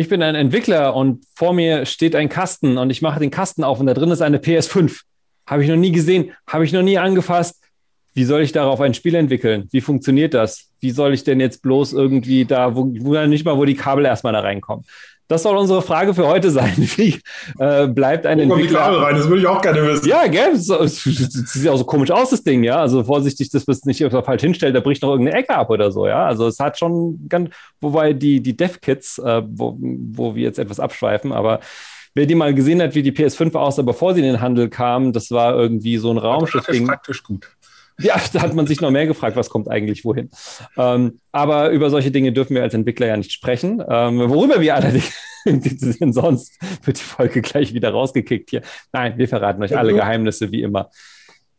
Ich bin ein Entwickler und vor mir steht ein Kasten und ich mache den Kasten auf und da drin ist eine PS5. Habe ich noch nie gesehen, habe ich noch nie angefasst. Wie soll ich darauf ein Spiel entwickeln? Wie funktioniert das? Wie soll ich denn jetzt bloß irgendwie da, wo, wo nicht mal, wo die Kabel erstmal da reinkommen? Das soll unsere Frage für heute sein. Wie äh, bleibt ein Wo Entwickler? Die Kabel rein? Das würde ich auch gerne wissen. Ja, gell? Es sieht auch so komisch aus, das Ding, ja. Also vorsichtig, dass wir es nicht falsch hinstellt, da bricht noch irgendeine Ecke ab oder so, ja. Also es hat schon ganz, wobei die, die Dev-Kits, äh, wo, wo wir jetzt etwas abschweifen, aber wer die mal gesehen hat, wie die PS5 aussah, bevor sie in den Handel kam, das war irgendwie so ein Raumschiff-Ding. praktisch gut. Ja, da hat man sich noch mehr gefragt, was kommt eigentlich wohin. Ähm, aber über solche Dinge dürfen wir als Entwickler ja nicht sprechen. Ähm, worüber wir allerdings sind, sonst wird die Folge gleich wieder rausgekickt hier. Nein, wir verraten euch alle Geheimnisse wie immer.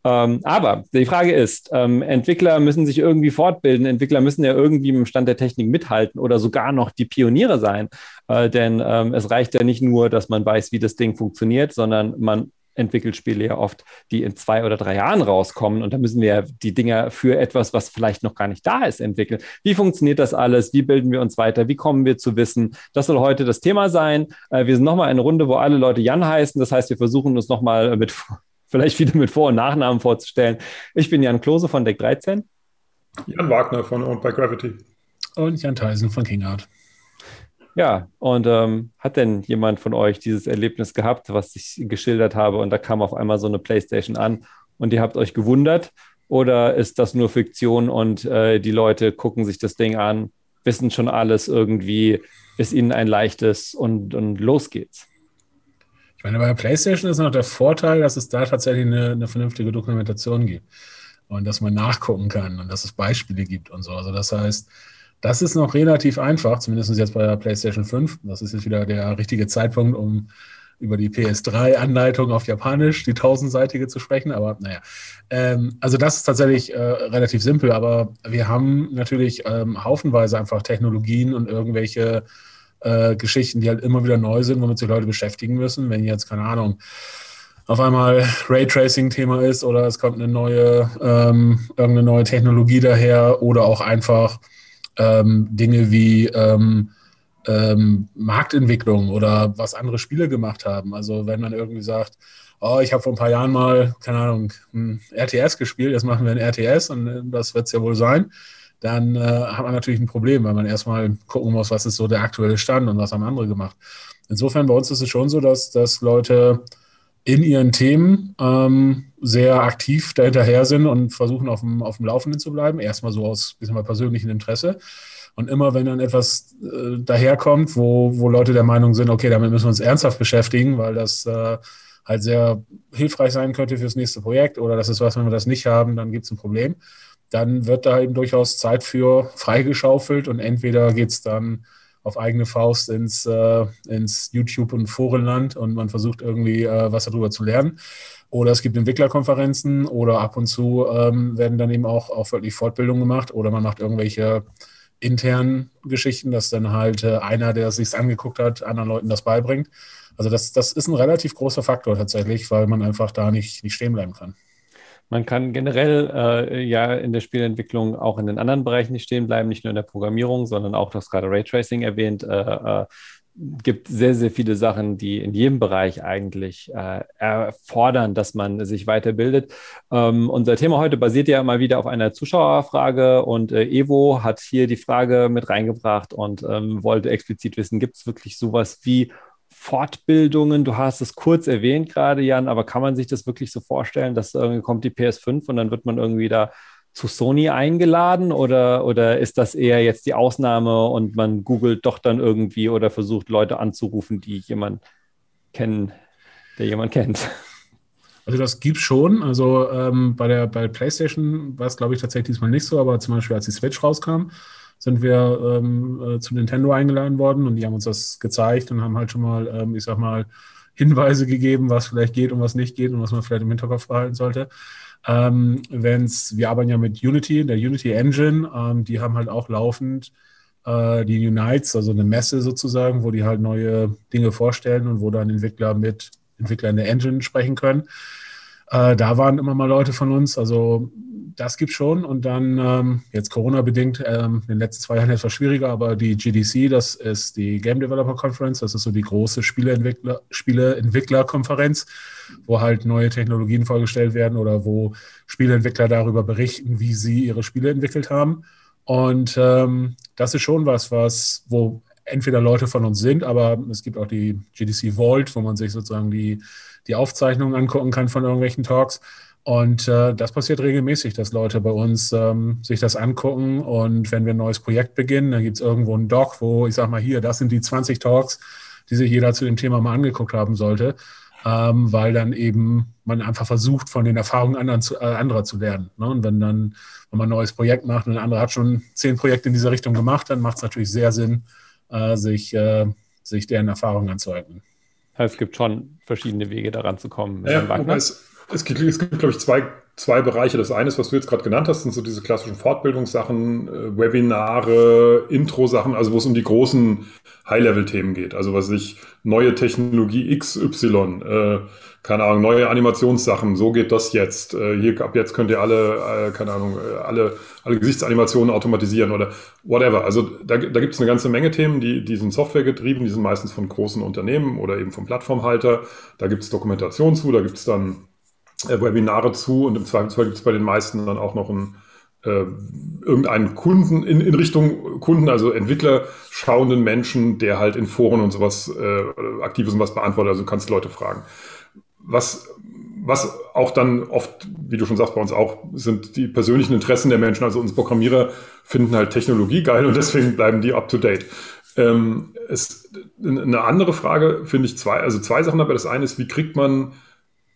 Ähm, aber die Frage ist, ähm, Entwickler müssen sich irgendwie fortbilden. Entwickler müssen ja irgendwie dem Stand der Technik mithalten oder sogar noch die Pioniere sein. Äh, denn ähm, es reicht ja nicht nur, dass man weiß, wie das Ding funktioniert, sondern man entwickelt Spiele ja oft, die in zwei oder drei Jahren rauskommen. Und da müssen wir ja die Dinger für etwas, was vielleicht noch gar nicht da ist, entwickeln. Wie funktioniert das alles? Wie bilden wir uns weiter? Wie kommen wir zu Wissen? Das soll heute das Thema sein. Äh, wir sind nochmal eine Runde, wo alle Leute Jan heißen. Das heißt, wir versuchen uns nochmal mit, vielleicht wieder mit Vor- und Nachnamen vorzustellen. Ich bin Jan Klose von Deck 13. Jan Wagner von Owned by Gravity. Und Jan Theisen von Kingart. Ja, und ähm, hat denn jemand von euch dieses Erlebnis gehabt, was ich geschildert habe, und da kam auf einmal so eine PlayStation an und ihr habt euch gewundert? Oder ist das nur Fiktion und äh, die Leute gucken sich das Ding an, wissen schon alles irgendwie, ist ihnen ein leichtes und, und los geht's? Ich meine, bei der PlayStation ist noch der Vorteil, dass es da tatsächlich eine, eine vernünftige Dokumentation gibt und dass man nachgucken kann und dass es Beispiele gibt und so. Also das heißt, das ist noch relativ einfach, zumindest jetzt bei der PlayStation 5. Das ist jetzt wieder der richtige Zeitpunkt, um über die PS3-Anleitung auf Japanisch, die tausendseitige zu sprechen. Aber naja, ähm, also das ist tatsächlich äh, relativ simpel. Aber wir haben natürlich ähm, haufenweise einfach Technologien und irgendwelche äh, Geschichten, die halt immer wieder neu sind, womit sich Leute beschäftigen müssen. Wenn jetzt, keine Ahnung, auf einmal Raytracing-Thema ist oder es kommt eine neue, ähm, irgendeine neue Technologie daher oder auch einfach ähm, Dinge wie ähm, ähm, Marktentwicklung oder was andere Spiele gemacht haben. Also wenn man irgendwie sagt, oh, ich habe vor ein paar Jahren mal, keine Ahnung, ein RTS gespielt, jetzt machen wir ein RTS und äh, das wird es ja wohl sein, dann äh, hat man natürlich ein Problem, weil man erstmal gucken muss, was ist so der aktuelle Stand und was haben andere gemacht. Insofern bei uns ist es schon so, dass, dass Leute in ihren Themen ähm, sehr aktiv dahinterher sind und versuchen auf dem, auf dem Laufenden zu bleiben. Erstmal so aus mal persönlichem Interesse. Und immer wenn dann etwas äh, daherkommt, wo, wo Leute der Meinung sind, okay, damit müssen wir uns ernsthaft beschäftigen, weil das äh, halt sehr hilfreich sein könnte fürs nächste Projekt oder das ist was, wenn wir das nicht haben, dann gibt es ein Problem, dann wird da eben durchaus Zeit für freigeschaufelt und entweder geht es dann auf eigene Faust ins, äh, ins YouTube- und Forenland und man versucht irgendwie äh, was darüber zu lernen. Oder es gibt Entwicklerkonferenzen oder ab und zu ähm, werden dann eben auch, auch wirklich Fortbildungen gemacht oder man macht irgendwelche internen Geschichten, dass dann halt äh, einer, der es sich angeguckt hat, anderen Leuten das beibringt. Also das, das ist ein relativ großer Faktor tatsächlich, weil man einfach da nicht, nicht stehen bleiben kann. Man kann generell äh, ja in der Spielentwicklung auch in den anderen Bereichen nicht stehen bleiben, nicht nur in der Programmierung, sondern auch, du hast gerade Raytracing erwähnt, äh, äh, gibt sehr, sehr viele Sachen, die in jedem Bereich eigentlich äh, erfordern, dass man sich weiterbildet. Ähm, unser Thema heute basiert ja mal wieder auf einer Zuschauerfrage und äh, Evo hat hier die Frage mit reingebracht und ähm, wollte explizit wissen, gibt es wirklich sowas wie Fortbildungen. Du hast es kurz erwähnt gerade, Jan, aber kann man sich das wirklich so vorstellen, dass irgendwie kommt die PS5 und dann wird man irgendwie da zu Sony eingeladen oder, oder ist das eher jetzt die Ausnahme und man googelt doch dann irgendwie oder versucht Leute anzurufen, die jemand kennen, der jemand kennt? Also das gibt schon. Also ähm, bei der bei PlayStation war es, glaube ich, tatsächlich diesmal nicht so, aber zum Beispiel als die Switch rauskam, sind wir ähm, äh, zu Nintendo eingeladen worden und die haben uns das gezeigt und haben halt schon mal, ähm, ich sag mal, Hinweise gegeben, was vielleicht geht und was nicht geht und was man vielleicht im Hinterkopf behalten sollte. Ähm, wenn's, wir arbeiten ja mit Unity, der Unity Engine, ähm, die haben halt auch laufend äh, die Unites, also eine Messe sozusagen, wo die halt neue Dinge vorstellen und wo dann Entwickler mit Entwicklern der Engine sprechen können. Äh, da waren immer mal Leute von uns, also das gibt schon. Und dann ähm, jetzt Corona-bedingt, ähm, in den letzten zwei Jahren etwas schwieriger, aber die GDC, das ist die Game Developer Conference, das ist so die große Spieleentwickler, Spieleentwicklerkonferenz, wo halt neue Technologien vorgestellt werden oder wo Spieleentwickler darüber berichten, wie sie ihre Spiele entwickelt haben. Und ähm, das ist schon was, was, wo entweder Leute von uns sind, aber es gibt auch die GDC Vault, wo man sich sozusagen die, die Aufzeichnungen angucken kann von irgendwelchen Talks. Und äh, das passiert regelmäßig, dass Leute bei uns ähm, sich das angucken. Und wenn wir ein neues Projekt beginnen, dann gibt es irgendwo einen Doc, wo ich sage mal, hier, das sind die 20 Talks, die sich jeder zu dem Thema mal angeguckt haben sollte, ähm, weil dann eben man einfach versucht, von den Erfahrungen zu, äh, anderer zu lernen. Ne? Und wenn dann, wenn man ein neues Projekt macht und ein anderer hat schon zehn Projekte in dieser Richtung gemacht, dann macht es natürlich sehr Sinn, äh, sich, äh, sich deren Erfahrungen anzueignen. Es gibt schon verschiedene Wege, daran zu kommen. Ja, es gibt, es gibt, glaube ich, zwei, zwei Bereiche. Das eine ist, was du jetzt gerade genannt hast, sind so diese klassischen Fortbildungssachen, äh, Webinare, Intro-Sachen, also wo es um die großen High-Level-Themen geht. Also was ich, neue Technologie XY, äh, keine Ahnung, neue Animationssachen, so geht das jetzt. Äh, hier ab jetzt könnt ihr alle, äh, keine Ahnung, äh, alle, alle Gesichtsanimationen automatisieren oder whatever. Also da, da gibt es eine ganze Menge Themen, die, die sind Software getrieben, die sind meistens von großen Unternehmen oder eben vom Plattformhalter. Da gibt es Dokumentation zu, da gibt es dann äh, Webinare zu und im Zweifelsfall gibt es bei den meisten dann auch noch ein, äh, irgendeinen Kunden in, in Richtung Kunden, also Entwickler schauenden Menschen, der halt in Foren und sowas äh, aktiv ist und was beantwortet. Also du kannst Leute fragen. Was, was auch dann oft, wie du schon sagst, bei uns auch, sind die persönlichen Interessen der Menschen. Also uns Programmierer finden halt Technologie geil und deswegen bleiben die up to date. Ähm, es, eine andere Frage finde ich zwei, also zwei Sachen dabei. Das eine ist, wie kriegt man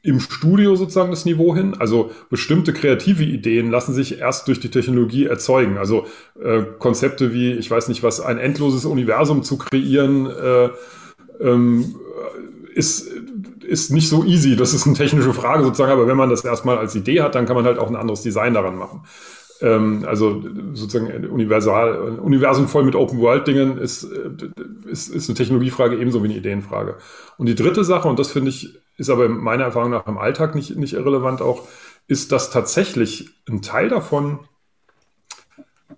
im Studio sozusagen das Niveau hin. Also bestimmte kreative Ideen lassen sich erst durch die Technologie erzeugen. Also äh, Konzepte wie, ich weiß nicht was, ein endloses Universum zu kreieren, äh, ähm, ist, ist nicht so easy. Das ist eine technische Frage sozusagen, aber wenn man das erstmal als Idee hat, dann kann man halt auch ein anderes Design daran machen. Ähm, also sozusagen universal, Universum voll mit Open-World-Dingen ist, äh, ist, ist eine Technologiefrage ebenso wie eine Ideenfrage. Und die dritte Sache, und das finde ich ist aber meiner Erfahrung nach im Alltag nicht, nicht irrelevant auch, ist, dass tatsächlich ein Teil davon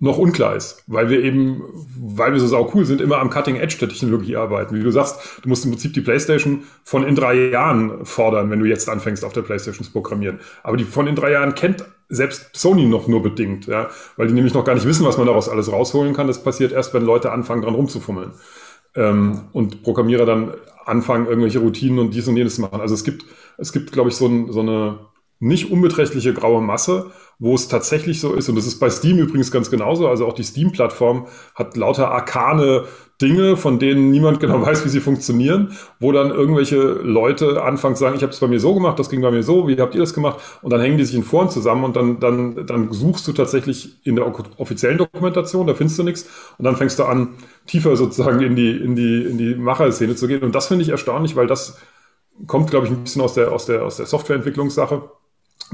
noch unklar ist, weil wir eben, weil wir so sau cool sind, immer am Cutting Edge der Technologie arbeiten. Wie du sagst, du musst im Prinzip die PlayStation von in drei Jahren fordern, wenn du jetzt anfängst, auf der PlayStation zu programmieren. Aber die von in drei Jahren kennt selbst Sony noch nur bedingt, ja, weil die nämlich noch gar nicht wissen, was man daraus alles rausholen kann. Das passiert erst, wenn Leute anfangen, dran rumzufummeln ähm, und Programmierer dann anfangen, irgendwelche Routinen und dies und jenes zu machen. Also es gibt, es gibt, glaube ich, so, ein, so eine nicht unbeträchtliche graue Masse, wo es tatsächlich so ist. Und das ist bei Steam übrigens ganz genauso. Also auch die Steam-Plattform hat lauter arkane Dinge, von denen niemand genau weiß, wie sie funktionieren, wo dann irgendwelche Leute anfangen zu sagen, ich habe es bei mir so gemacht, das ging bei mir so, wie habt ihr das gemacht? Und dann hängen die sich in Foren zusammen und dann, dann, dann suchst du tatsächlich in der offiziellen Dokumentation, da findest du nichts und dann fängst du an, tiefer sozusagen in die, in die, in die Macherszene zu gehen. Und das finde ich erstaunlich, weil das kommt, glaube ich, ein bisschen aus der, aus der, aus der Softwareentwicklungssache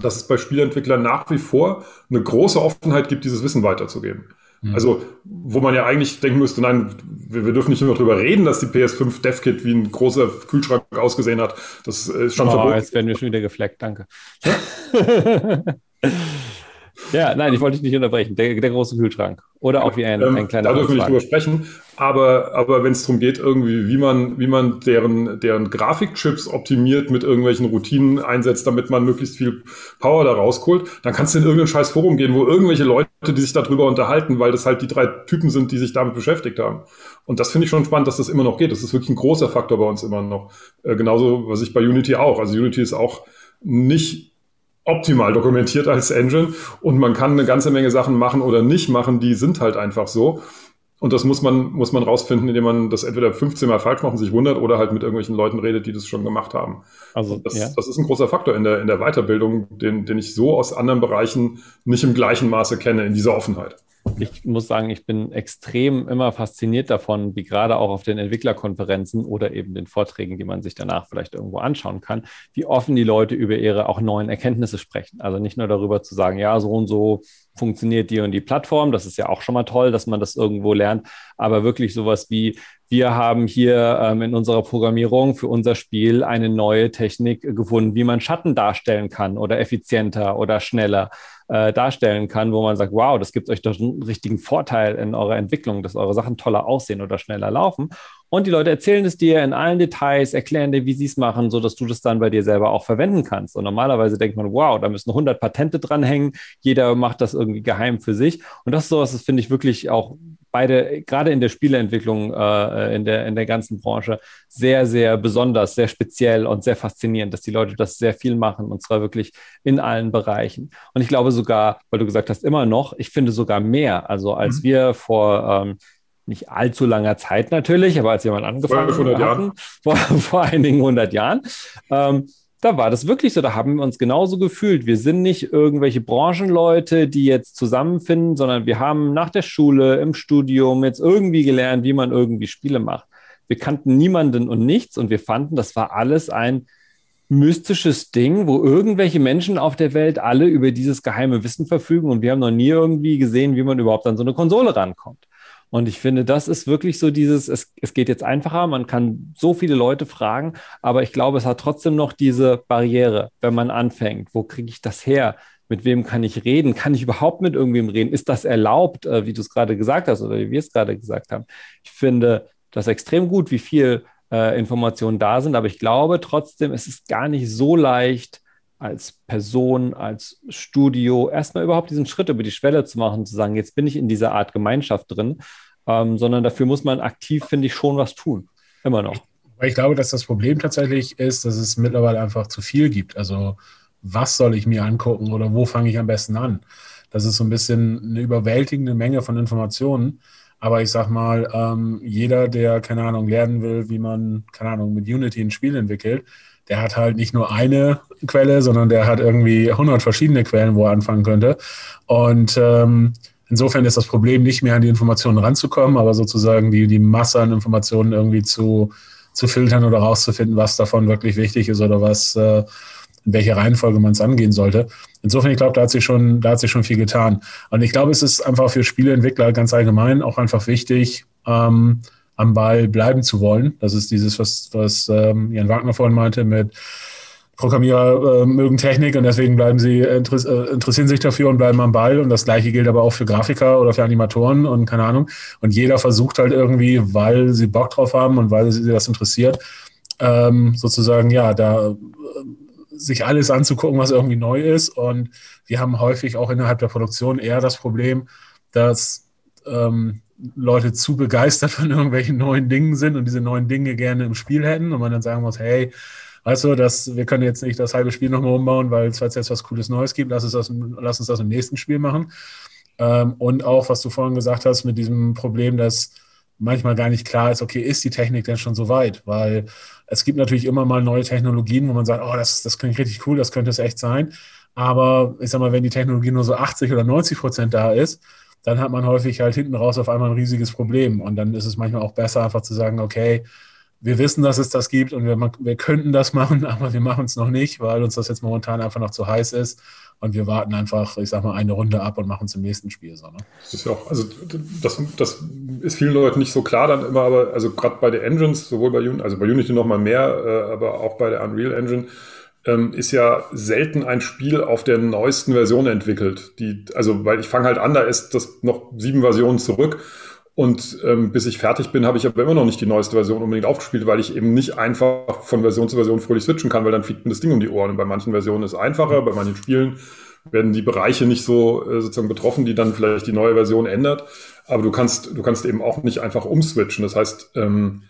dass es bei Spielentwicklern nach wie vor eine große Offenheit gibt, dieses Wissen weiterzugeben. Mhm. Also, wo man ja eigentlich denken müsste, nein, wir, wir, dürfen nicht nur darüber reden, dass die PS5 DevKit wie ein großer Kühlschrank ausgesehen hat. Das ist schon oh, verboten. Jetzt werden wir schon wieder gefleckt, danke. Ja, nein, ich wollte dich nicht unterbrechen. Der, der große Kühlschrank. Oder auch wie ein, ähm, ein kleiner Da dürfen wir nicht drüber sprechen. Aber, aber wenn es darum geht, irgendwie, wie man, wie man deren, deren Grafikchips optimiert mit irgendwelchen Routinen einsetzt, damit man möglichst viel Power da rausholt, dann kannst du in irgendein scheiß Forum gehen, wo irgendwelche Leute, die sich darüber unterhalten, weil das halt die drei Typen sind, die sich damit beschäftigt haben. Und das finde ich schon spannend, dass das immer noch geht. Das ist wirklich ein großer Faktor bei uns immer noch. Äh, genauso, was ich bei Unity auch. Also Unity ist auch nicht optimal dokumentiert als Engine und man kann eine ganze Menge Sachen machen oder nicht machen, die sind halt einfach so. Und das muss man, muss man rausfinden, indem man das entweder 15 Mal falsch macht und sich wundert oder halt mit irgendwelchen Leuten redet, die das schon gemacht haben. Also das, ja. das ist ein großer Faktor in der, in der Weiterbildung, den, den ich so aus anderen Bereichen nicht im gleichen Maße kenne, in dieser Offenheit ich muss sagen, ich bin extrem immer fasziniert davon, wie gerade auch auf den Entwicklerkonferenzen oder eben den Vorträgen, die man sich danach vielleicht irgendwo anschauen kann, wie offen die Leute über ihre auch neuen Erkenntnisse sprechen. Also nicht nur darüber zu sagen, ja, so und so funktioniert die und die Plattform. Das ist ja auch schon mal toll, dass man das irgendwo lernt. Aber wirklich sowas wie, wir haben hier ähm, in unserer Programmierung für unser Spiel eine neue Technik gefunden, wie man Schatten darstellen kann oder effizienter oder schneller äh, darstellen kann, wo man sagt, wow, das gibt euch doch einen richtigen Vorteil in eurer Entwicklung, dass eure Sachen toller aussehen oder schneller laufen. Und die Leute erzählen es dir in allen Details, erklären dir, wie sie es machen, sodass du das dann bei dir selber auch verwenden kannst. Und normalerweise denkt man, wow, da müssen 100 Patente dranhängen, jeder macht das irgendwie geheim für sich. Und das ist sowas, das finde ich wirklich auch beide, gerade in der Spieleentwicklung, äh, in, der, in der ganzen Branche, sehr, sehr besonders, sehr speziell und sehr faszinierend, dass die Leute das sehr viel machen und zwar wirklich in allen Bereichen. Und ich glaube sogar, weil du gesagt hast, immer noch, ich finde sogar mehr. Also als mhm. wir vor ähm, nicht allzu langer Zeit natürlich, aber als jemand angefangen hatten, vor, vor einigen hundert Jahren, ähm, da war das wirklich so. Da haben wir uns genauso gefühlt. Wir sind nicht irgendwelche Branchenleute, die jetzt zusammenfinden, sondern wir haben nach der Schule, im Studium jetzt irgendwie gelernt, wie man irgendwie Spiele macht. Wir kannten niemanden und nichts und wir fanden, das war alles ein mystisches Ding, wo irgendwelche Menschen auf der Welt alle über dieses geheime Wissen verfügen und wir haben noch nie irgendwie gesehen, wie man überhaupt an so eine Konsole rankommt. Und ich finde, das ist wirklich so dieses, es, es geht jetzt einfacher, man kann so viele Leute fragen, aber ich glaube, es hat trotzdem noch diese Barriere, wenn man anfängt. Wo kriege ich das her? Mit wem kann ich reden? Kann ich überhaupt mit irgendwem reden? Ist das erlaubt, äh, wie du es gerade gesagt hast oder wie wir es gerade gesagt haben? Ich finde das extrem gut, wie viel äh, Informationen da sind, aber ich glaube trotzdem, es ist gar nicht so leicht, als Person, als Studio erstmal überhaupt diesen Schritt über die Schwelle zu machen, zu sagen, jetzt bin ich in dieser Art Gemeinschaft drin ähm, sondern dafür muss man aktiv, finde ich, schon was tun. Immer noch. Ich glaube, dass das Problem tatsächlich ist, dass es mittlerweile einfach zu viel gibt. Also was soll ich mir angucken oder wo fange ich am besten an? Das ist so ein bisschen eine überwältigende Menge von Informationen. Aber ich sag mal, ähm, jeder, der, keine Ahnung, lernen will, wie man, keine Ahnung, mit Unity ein Spiel entwickelt, der hat halt nicht nur eine Quelle, sondern der hat irgendwie 100 verschiedene Quellen, wo er anfangen könnte. Und ähm, Insofern ist das Problem nicht mehr an die Informationen ranzukommen, aber sozusagen die, die Masse an Informationen irgendwie zu, zu filtern oder rauszufinden, was davon wirklich wichtig ist oder was, äh, in welche Reihenfolge man es angehen sollte. Insofern, ich glaube, da hat sich schon, da hat sich schon viel getan. Und ich glaube, es ist einfach für Spieleentwickler ganz allgemein auch einfach wichtig, ähm, am Ball bleiben zu wollen. Das ist dieses, was, was ähm, Jan Wagner vorhin meinte mit Programmierer äh, mögen Technik und deswegen bleiben sie äh, interessieren sich dafür und bleiben am Ball. Und das gleiche gilt aber auch für Grafiker oder für Animatoren und keine Ahnung. Und jeder versucht halt irgendwie, weil sie Bock drauf haben und weil sie das interessiert, ähm, sozusagen, ja, da äh, sich alles anzugucken, was irgendwie neu ist. Und wir haben häufig auch innerhalb der Produktion eher das Problem, dass ähm, Leute zu begeistert von irgendwelchen neuen Dingen sind und diese neuen Dinge gerne im Spiel hätten und man dann sagen muss, hey, Weißt du, dass wir können jetzt nicht das halbe Spiel nochmal umbauen, weil es jetzt was Cooles Neues gibt. Lass uns das, lass uns das im nächsten Spiel machen. Ähm, und auch, was du vorhin gesagt hast, mit diesem Problem, dass manchmal gar nicht klar ist, okay, ist die Technik denn schon so weit? Weil es gibt natürlich immer mal neue Technologien, wo man sagt, oh, das, das klingt richtig cool, das könnte es echt sein. Aber ich sag mal, wenn die Technologie nur so 80 oder 90 Prozent da ist, dann hat man häufig halt hinten raus auf einmal ein riesiges Problem. Und dann ist es manchmal auch besser, einfach zu sagen, okay, wir wissen, dass es das gibt und wir, wir könnten das machen, aber wir machen es noch nicht, weil uns das jetzt momentan einfach noch zu heiß ist. Und wir warten einfach, ich sag mal, eine Runde ab und machen es im nächsten Spiel. So, ne? Das ist ja auch, also das, das ist vielen Leuten nicht so klar dann immer, aber also gerade bei den Engines, sowohl bei Unity, also bei Unity noch mal mehr, äh, aber auch bei der Unreal Engine, ähm, ist ja selten ein Spiel auf der neuesten Version entwickelt. Die, also, weil ich fange halt an, da ist das noch sieben Versionen zurück und ähm, bis ich fertig bin, habe ich aber immer noch nicht die neueste Version unbedingt aufgespielt, weil ich eben nicht einfach von Version zu Version fröhlich switchen kann, weil dann fliegt mir das Ding um die Ohren. Und bei manchen Versionen ist es einfacher, bei manchen Spielen werden die Bereiche nicht so äh, sozusagen betroffen, die dann vielleicht die neue Version ändert. Aber du kannst, du kannst eben auch nicht einfach umswitchen. Das heißt, ähm,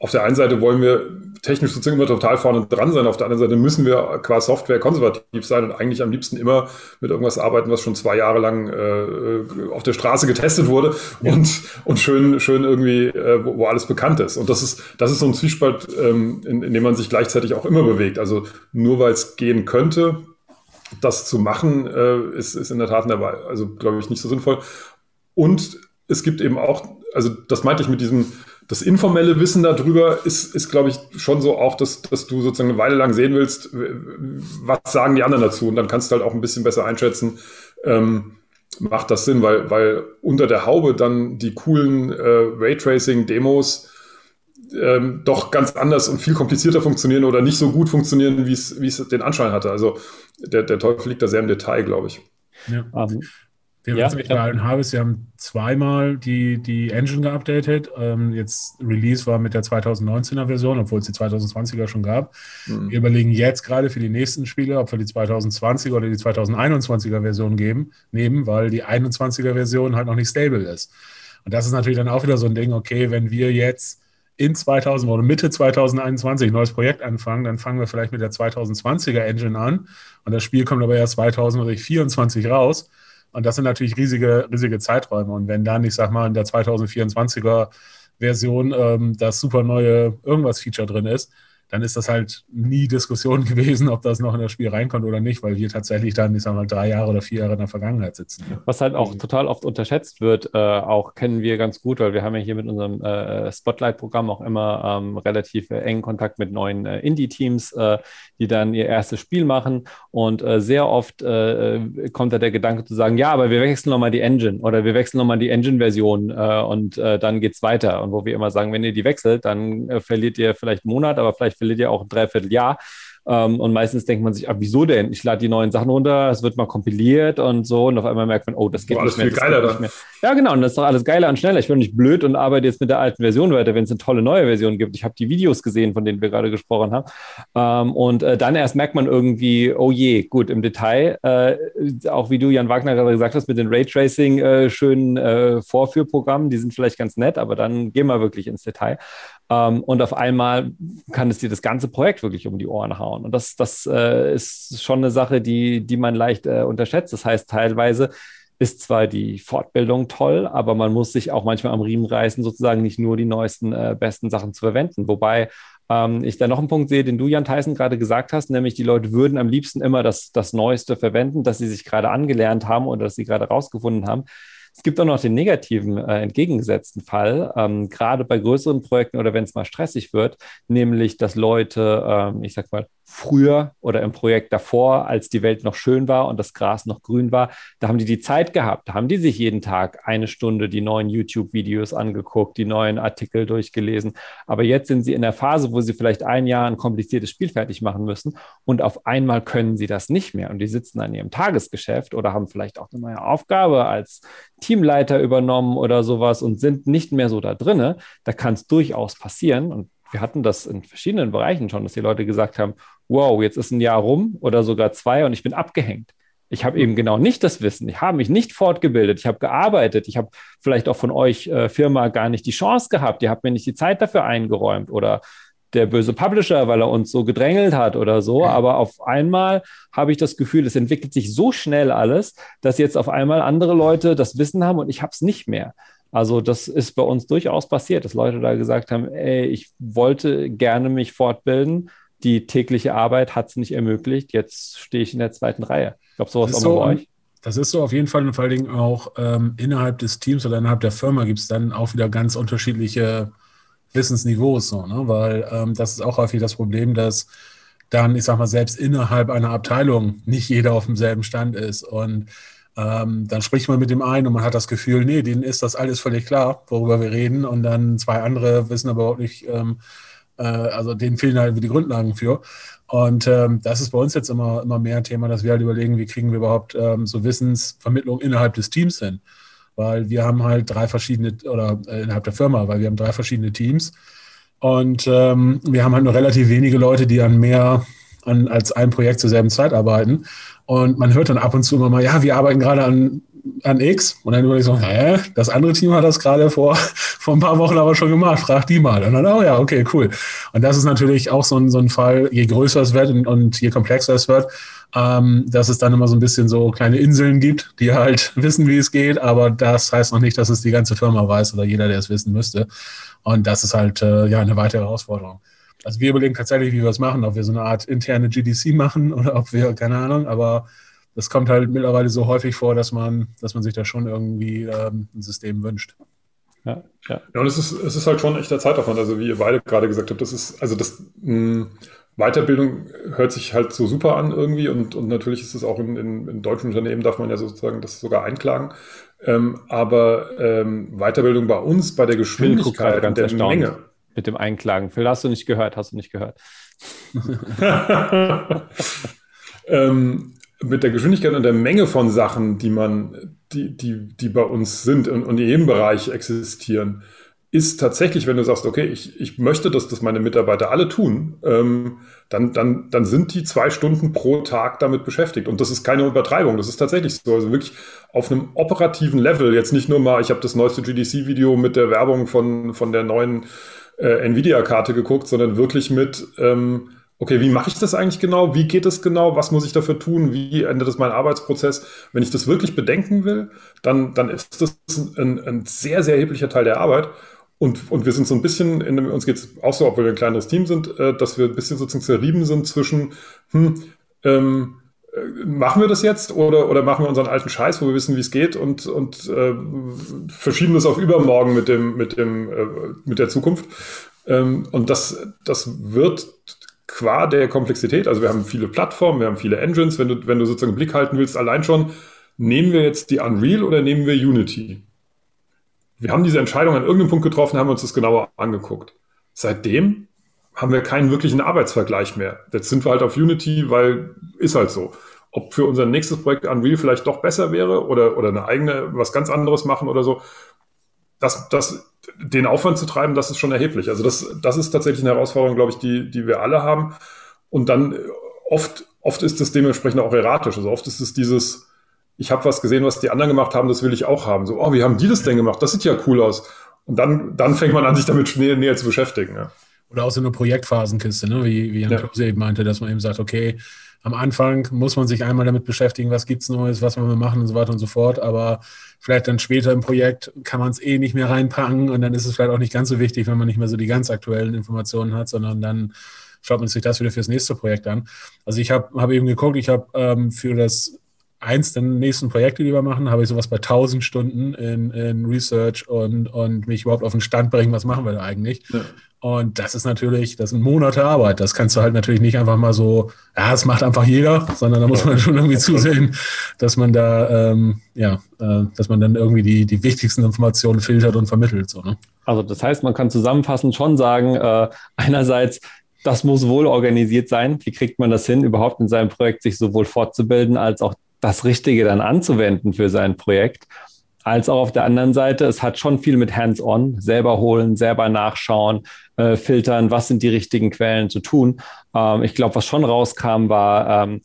auf der einen Seite wollen wir technisch sozusagen immer total vorne dran sein, auf der anderen Seite müssen wir qua Software konservativ sein und eigentlich am liebsten immer mit irgendwas arbeiten, was schon zwei Jahre lang äh, auf der Straße getestet wurde ja. und, und schön, schön irgendwie, äh, wo, wo, alles bekannt ist. Und das ist, das ist so ein Zwiespalt, ähm, in, in dem man sich gleichzeitig auch immer bewegt. Also nur weil es gehen könnte, das zu machen, äh, ist, ist in der Tat dabei, also glaube ich nicht so sinnvoll. Und es gibt eben auch, also das meinte ich mit diesem, das informelle Wissen darüber ist, ist glaube ich, schon so auch, dass, dass du sozusagen eine Weile lang sehen willst, was sagen die anderen dazu und dann kannst du halt auch ein bisschen besser einschätzen, ähm, macht das Sinn, weil, weil unter der Haube dann die coolen äh, Raytracing-Demos ähm, doch ganz anders und viel komplizierter funktionieren oder nicht so gut funktionieren, wie es den Anschein hatte. Also der, der Teufel liegt da sehr im Detail, glaube ich. Ja. Um, ähm, wir ja, bei Allen Harvest, wir haben zweimal die, die Engine geupdatet. Ähm, jetzt Release war mit der 2019er Version, obwohl es die 2020er schon gab. Mhm. Wir überlegen jetzt gerade für die nächsten Spiele, ob wir die 2020er oder die 2021er Version geben, nehmen, weil die 21er Version halt noch nicht stable ist. Und das ist natürlich dann auch wieder so ein Ding, okay, wenn wir jetzt in 2000 oder Mitte 2021 ein neues Projekt anfangen, dann fangen wir vielleicht mit der 2020er Engine an und das Spiel kommt aber erst 2024 raus. Und das sind natürlich riesige, riesige Zeiträume. Und wenn dann, ich sag mal, in der 2024er Version ähm, das super neue irgendwas-Feature drin ist, dann ist das halt nie Diskussion gewesen, ob das noch in das Spiel reinkommt oder nicht, weil wir tatsächlich dann, ich sag mal, drei Jahre oder vier Jahre in der Vergangenheit sitzen. Was halt auch total oft unterschätzt wird, äh, auch kennen wir ganz gut, weil wir haben ja hier mit unserem äh, Spotlight-Programm auch immer ähm, relativ äh, engen Kontakt mit neuen äh, Indie-Teams, äh, die dann ihr erstes Spiel machen und äh, sehr oft kommt da der Gedanke zu sagen, ja, aber wir wechseln nochmal die Engine oder wir wechseln nochmal die Engine-Version und dann geht's weiter. Und wo wir immer sagen, wenn ihr die wechselt, dann verliert ihr vielleicht einen Monat, aber vielleicht verliert ihr auch ein Dreivierteljahr. Ähm, und meistens denkt man sich, ah, wieso denn? Ich lade die neuen Sachen runter, es wird mal kompiliert und so. Und auf einmal merkt man, oh, das geht nicht mehr. Viel geiler nicht mehr. Ja, genau. Und das ist doch alles geiler und schneller. Ich bin nicht blöd und arbeite jetzt mit der alten Version weiter, wenn es eine tolle neue Version gibt. Ich habe die Videos gesehen, von denen wir gerade gesprochen haben. Ähm, und äh, dann erst merkt man irgendwie, oh je, gut, im Detail, äh, auch wie du, Jan Wagner, gerade gesagt hast, mit den Raytracing äh, schönen äh, Vorführprogrammen, die sind vielleicht ganz nett, aber dann gehen wir wirklich ins Detail. Ähm, und auf einmal kann es dir das ganze Projekt wirklich um die Ohren hauen. Und das, das äh, ist schon eine Sache, die, die man leicht äh, unterschätzt. Das heißt, teilweise ist zwar die Fortbildung toll, aber man muss sich auch manchmal am Riemen reißen, sozusagen nicht nur die neuesten, äh, besten Sachen zu verwenden. Wobei ähm, ich da noch einen Punkt sehe, den du, Jan Tyson, gerade gesagt hast, nämlich die Leute würden am liebsten immer das, das Neueste verwenden, das sie sich gerade angelernt haben oder das sie gerade rausgefunden haben. Es gibt auch noch den negativen, äh, entgegengesetzten Fall, ähm, gerade bei größeren Projekten oder wenn es mal stressig wird, nämlich, dass Leute, ähm, ich sag mal, früher oder im Projekt davor, als die Welt noch schön war und das Gras noch grün war, da haben die die Zeit gehabt. Da haben die sich jeden Tag eine Stunde die neuen YouTube-Videos angeguckt, die neuen Artikel durchgelesen. Aber jetzt sind sie in der Phase, wo sie vielleicht ein Jahr ein kompliziertes Spiel fertig machen müssen und auf einmal können sie das nicht mehr. Und die sitzen an ihrem Tagesgeschäft oder haben vielleicht auch eine neue Aufgabe als Teamleiter übernommen oder sowas und sind nicht mehr so da drinne. Da kann es durchaus passieren. Und wir hatten das in verschiedenen Bereichen schon, dass die Leute gesagt haben, wow, jetzt ist ein Jahr rum oder sogar zwei und ich bin abgehängt. Ich habe eben genau nicht das Wissen. Ich habe mich nicht fortgebildet. Ich habe gearbeitet. Ich habe vielleicht auch von euch äh, Firma gar nicht die Chance gehabt. Ihr habt mir nicht die Zeit dafür eingeräumt oder der böse Publisher, weil er uns so gedrängelt hat oder so. Aber auf einmal habe ich das Gefühl, es entwickelt sich so schnell alles, dass jetzt auf einmal andere Leute das Wissen haben und ich habe es nicht mehr. Also das ist bei uns durchaus passiert, dass Leute da gesagt haben, ey, ich wollte gerne mich fortbilden, die tägliche Arbeit hat es nicht ermöglicht, jetzt stehe ich in der zweiten Reihe. Ich glaube, sowas auch so, bei euch. Das ist so auf jeden Fall und vor allen Dingen auch ähm, innerhalb des Teams oder innerhalb der Firma gibt es dann auch wieder ganz unterschiedliche Wissensniveaus, so, ne? weil ähm, das ist auch häufig das Problem, dass dann, ich sag mal, selbst innerhalb einer Abteilung nicht jeder auf demselben Stand ist und ähm, dann spricht man mit dem einen und man hat das Gefühl, nee, denen ist das alles völlig klar, worüber wir reden und dann zwei andere wissen aber auch nicht, ähm, äh, also denen fehlen halt die Grundlagen für. Und ähm, das ist bei uns jetzt immer, immer mehr ein Thema, dass wir halt überlegen, wie kriegen wir überhaupt ähm, so Wissensvermittlung innerhalb des Teams hin. Weil wir haben halt drei verschiedene, oder äh, innerhalb der Firma, weil wir haben drei verschiedene Teams. Und ähm, wir haben halt nur relativ wenige Leute, die an mehr an, als ein Projekt zur selben Zeit arbeiten. Und man hört dann ab und zu immer mal, ja, wir arbeiten gerade an an X und dann überlege ich so, hä, das andere Team hat das gerade vor, vor ein paar Wochen aber schon gemacht, frag die mal. Und dann, oh ja, okay, cool. Und das ist natürlich auch so ein, so ein Fall, je größer es wird und, und je komplexer es wird, ähm, dass es dann immer so ein bisschen so kleine Inseln gibt, die halt wissen, wie es geht, aber das heißt noch nicht, dass es die ganze Firma weiß oder jeder, der es wissen müsste. Und das ist halt äh, ja eine weitere Herausforderung. Also wir überlegen tatsächlich, wie wir es machen, ob wir so eine Art interne GDC machen oder ob wir, keine Ahnung, aber das kommt halt mittlerweile so häufig vor, dass man, dass man sich da schon irgendwie ähm, ein System wünscht. Ja, ja. ja und es ist, es ist halt schon echter Zeitaufwand. Also wie ihr beide gerade gesagt habt, das ist, also das, mh, hm, Weiterbildung hört sich halt so super an irgendwie und, und natürlich ist es auch in, in, in deutschen Unternehmen, darf man ja sozusagen das sogar einklagen. Ähm, aber ähm, Weiterbildung bei uns, bei der Geschwindigkeit und der erstaunt. Menge. Mit dem Einklagen. Phil, hast du nicht gehört, hast du nicht gehört. ähm, mit der Geschwindigkeit und der Menge von Sachen, die man, die, die, die bei uns sind und, und in jedem Bereich existieren, ist tatsächlich, wenn du sagst, okay, ich, ich möchte, dass das meine Mitarbeiter alle tun, ähm, dann, dann, dann sind die zwei Stunden pro Tag damit beschäftigt. Und das ist keine Übertreibung, das ist tatsächlich so. Also wirklich auf einem operativen Level, jetzt nicht nur mal, ich habe das neueste GDC-Video mit der Werbung von, von der neuen äh, Nvidia-Karte geguckt, sondern wirklich mit, ähm, okay, wie mache ich das eigentlich genau? Wie geht es genau? Was muss ich dafür tun? Wie endet das mein Arbeitsprozess? Wenn ich das wirklich bedenken will, dann, dann ist das ein, ein sehr, sehr erheblicher Teil der Arbeit. Und, und wir sind so ein bisschen, in, uns geht es auch so, obwohl wir ein kleineres Team sind, äh, dass wir ein bisschen sozusagen zerrieben sind zwischen, hm, ähm, äh, machen wir das jetzt oder, oder machen wir unseren alten Scheiß, wo wir wissen, wie es geht und, und äh, verschieben das auf übermorgen mit, dem, mit, dem, äh, mit der Zukunft. Ähm, und das, das wird qua der Komplexität, also wir haben viele Plattformen, wir haben viele Engines, wenn du, wenn du sozusagen einen Blick halten willst, allein schon, nehmen wir jetzt die Unreal oder nehmen wir Unity? wir haben diese Entscheidung an irgendeinem Punkt getroffen, haben uns das genauer angeguckt. Seitdem haben wir keinen wirklichen Arbeitsvergleich mehr. Jetzt sind wir halt auf Unity, weil ist halt so. Ob für unser nächstes Projekt Unreal vielleicht doch besser wäre oder, oder eine eigene, was ganz anderes machen oder so, das, das, den Aufwand zu treiben, das ist schon erheblich. Also das, das ist tatsächlich eine Herausforderung, glaube ich, die, die wir alle haben. Und dann oft, oft ist es dementsprechend auch erratisch. Also oft ist es dieses, ich habe was gesehen, was die anderen gemacht haben, das will ich auch haben. So, oh, wie haben die das denn gemacht? Das sieht ja cool aus. Und dann, dann fängt man an, sich damit näher, näher zu beschäftigen. Ja. Oder auch so eine Projektphasenkiste, ne? wie, wie Jan ja. eben meinte, dass man eben sagt, okay, am Anfang muss man sich einmal damit beschäftigen, was gibt es Neues, was wollen wir machen und so weiter und so fort. Aber vielleicht dann später im Projekt kann man es eh nicht mehr reinpacken und dann ist es vielleicht auch nicht ganz so wichtig, wenn man nicht mehr so die ganz aktuellen Informationen hat, sondern dann schaut man sich das wieder fürs nächste Projekt an. Also ich habe hab eben geguckt, ich habe ähm, für das eins der nächsten Projekte, die wir machen, habe ich sowas bei 1000 Stunden in, in Research und, und mich überhaupt auf den Stand bringen, was machen wir da eigentlich. Ja. Und das ist natürlich, das sind Monate Arbeit. Das kannst du halt natürlich nicht einfach mal so, ja, das macht einfach jeder, sondern da muss man schon irgendwie zusehen, dass man da, ähm, ja, äh, dass man dann irgendwie die, die wichtigsten Informationen filtert und vermittelt. So, ne? Also das heißt, man kann zusammenfassend schon sagen, äh, einerseits, das muss wohl organisiert sein. Wie kriegt man das hin, überhaupt in seinem Projekt sich sowohl fortzubilden als auch das Richtige dann anzuwenden für sein Projekt. Als auch auf der anderen Seite, es hat schon viel mit Hands-on, selber holen, selber nachschauen, äh, filtern, was sind die richtigen Quellen zu tun. Ähm, ich glaube, was schon rauskam, war, ähm,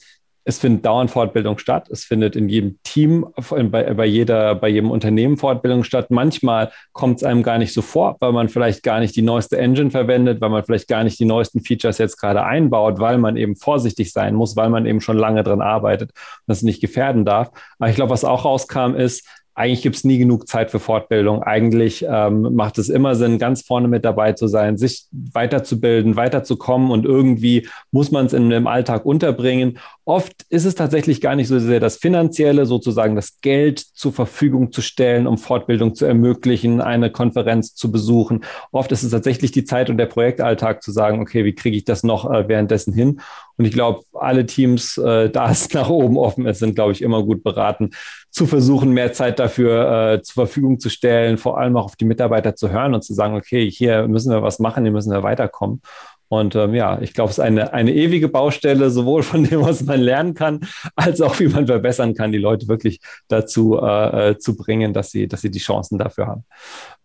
es findet dauernd Fortbildung statt. Es findet in jedem Team, bei, bei, jeder, bei jedem Unternehmen Fortbildung statt. Manchmal kommt es einem gar nicht so vor, weil man vielleicht gar nicht die neueste Engine verwendet, weil man vielleicht gar nicht die neuesten Features jetzt gerade einbaut, weil man eben vorsichtig sein muss, weil man eben schon lange dran arbeitet und das nicht gefährden darf. Aber ich glaube, was auch rauskam, ist, eigentlich gibt es nie genug Zeit für Fortbildung. Eigentlich ähm, macht es immer Sinn, ganz vorne mit dabei zu sein, sich weiterzubilden, weiterzukommen und irgendwie muss man es in dem Alltag unterbringen. Oft ist es tatsächlich gar nicht so sehr das Finanzielle, sozusagen das Geld zur Verfügung zu stellen, um Fortbildung zu ermöglichen, eine Konferenz zu besuchen. Oft ist es tatsächlich die Zeit und der Projektalltag zu sagen, okay, wie kriege ich das noch äh, währenddessen hin? Und ich glaube, alle Teams, äh, da es nach oben offen ist, sind, glaube ich, immer gut beraten, zu versuchen, mehr Zeit dafür äh, zur Verfügung zu stellen, vor allem auch auf die Mitarbeiter zu hören und zu sagen, okay, hier müssen wir was machen, hier müssen wir weiterkommen. Und ähm, ja, ich glaube, es ist eine, eine ewige Baustelle, sowohl von dem, was man lernen kann, als auch wie man verbessern kann, die Leute wirklich dazu äh, äh zu bringen, dass sie, dass sie die Chancen dafür haben.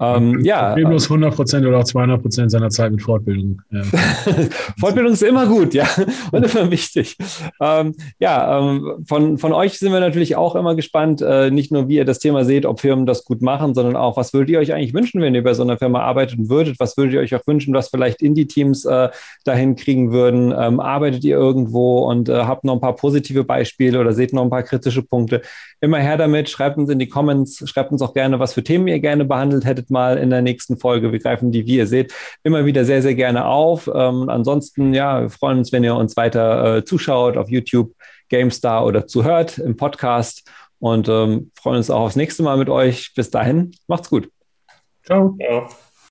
Ähm, ja. Problemlos 100 Prozent oder auch 200 Prozent seiner Zeit mit Fortbildung. Ja. Fortbildung ist immer gut, ja, und immer wichtig. Ähm, ja, ähm, von, von euch sind wir natürlich auch immer gespannt, äh, nicht nur, wie ihr das Thema seht, ob Firmen das gut machen, sondern auch, was würdet ihr euch eigentlich wünschen, wenn ihr bei so einer Firma arbeiten würdet? Was würdet ihr euch auch wünschen, was vielleicht Indie-Teams äh, dahin kriegen würden? Ähm, arbeitet ihr irgendwo und äh, habt noch ein paar positive Beispiele oder seht noch ein paar kritische Punkte? Immer her damit, schreibt uns in die Comments, schreibt uns auch gerne, was für Themen ihr gerne behandelt hättet mal in der nächsten Folge. Wir greifen die, wie ihr seht, immer wieder sehr, sehr gerne auf. Ähm, ansonsten, ja, wir freuen uns, wenn ihr uns weiter äh, zuschaut auf YouTube, GameStar oder zuhört im Podcast und ähm, freuen uns auch aufs nächste Mal mit euch. Bis dahin, macht's gut. Ciao. Ja.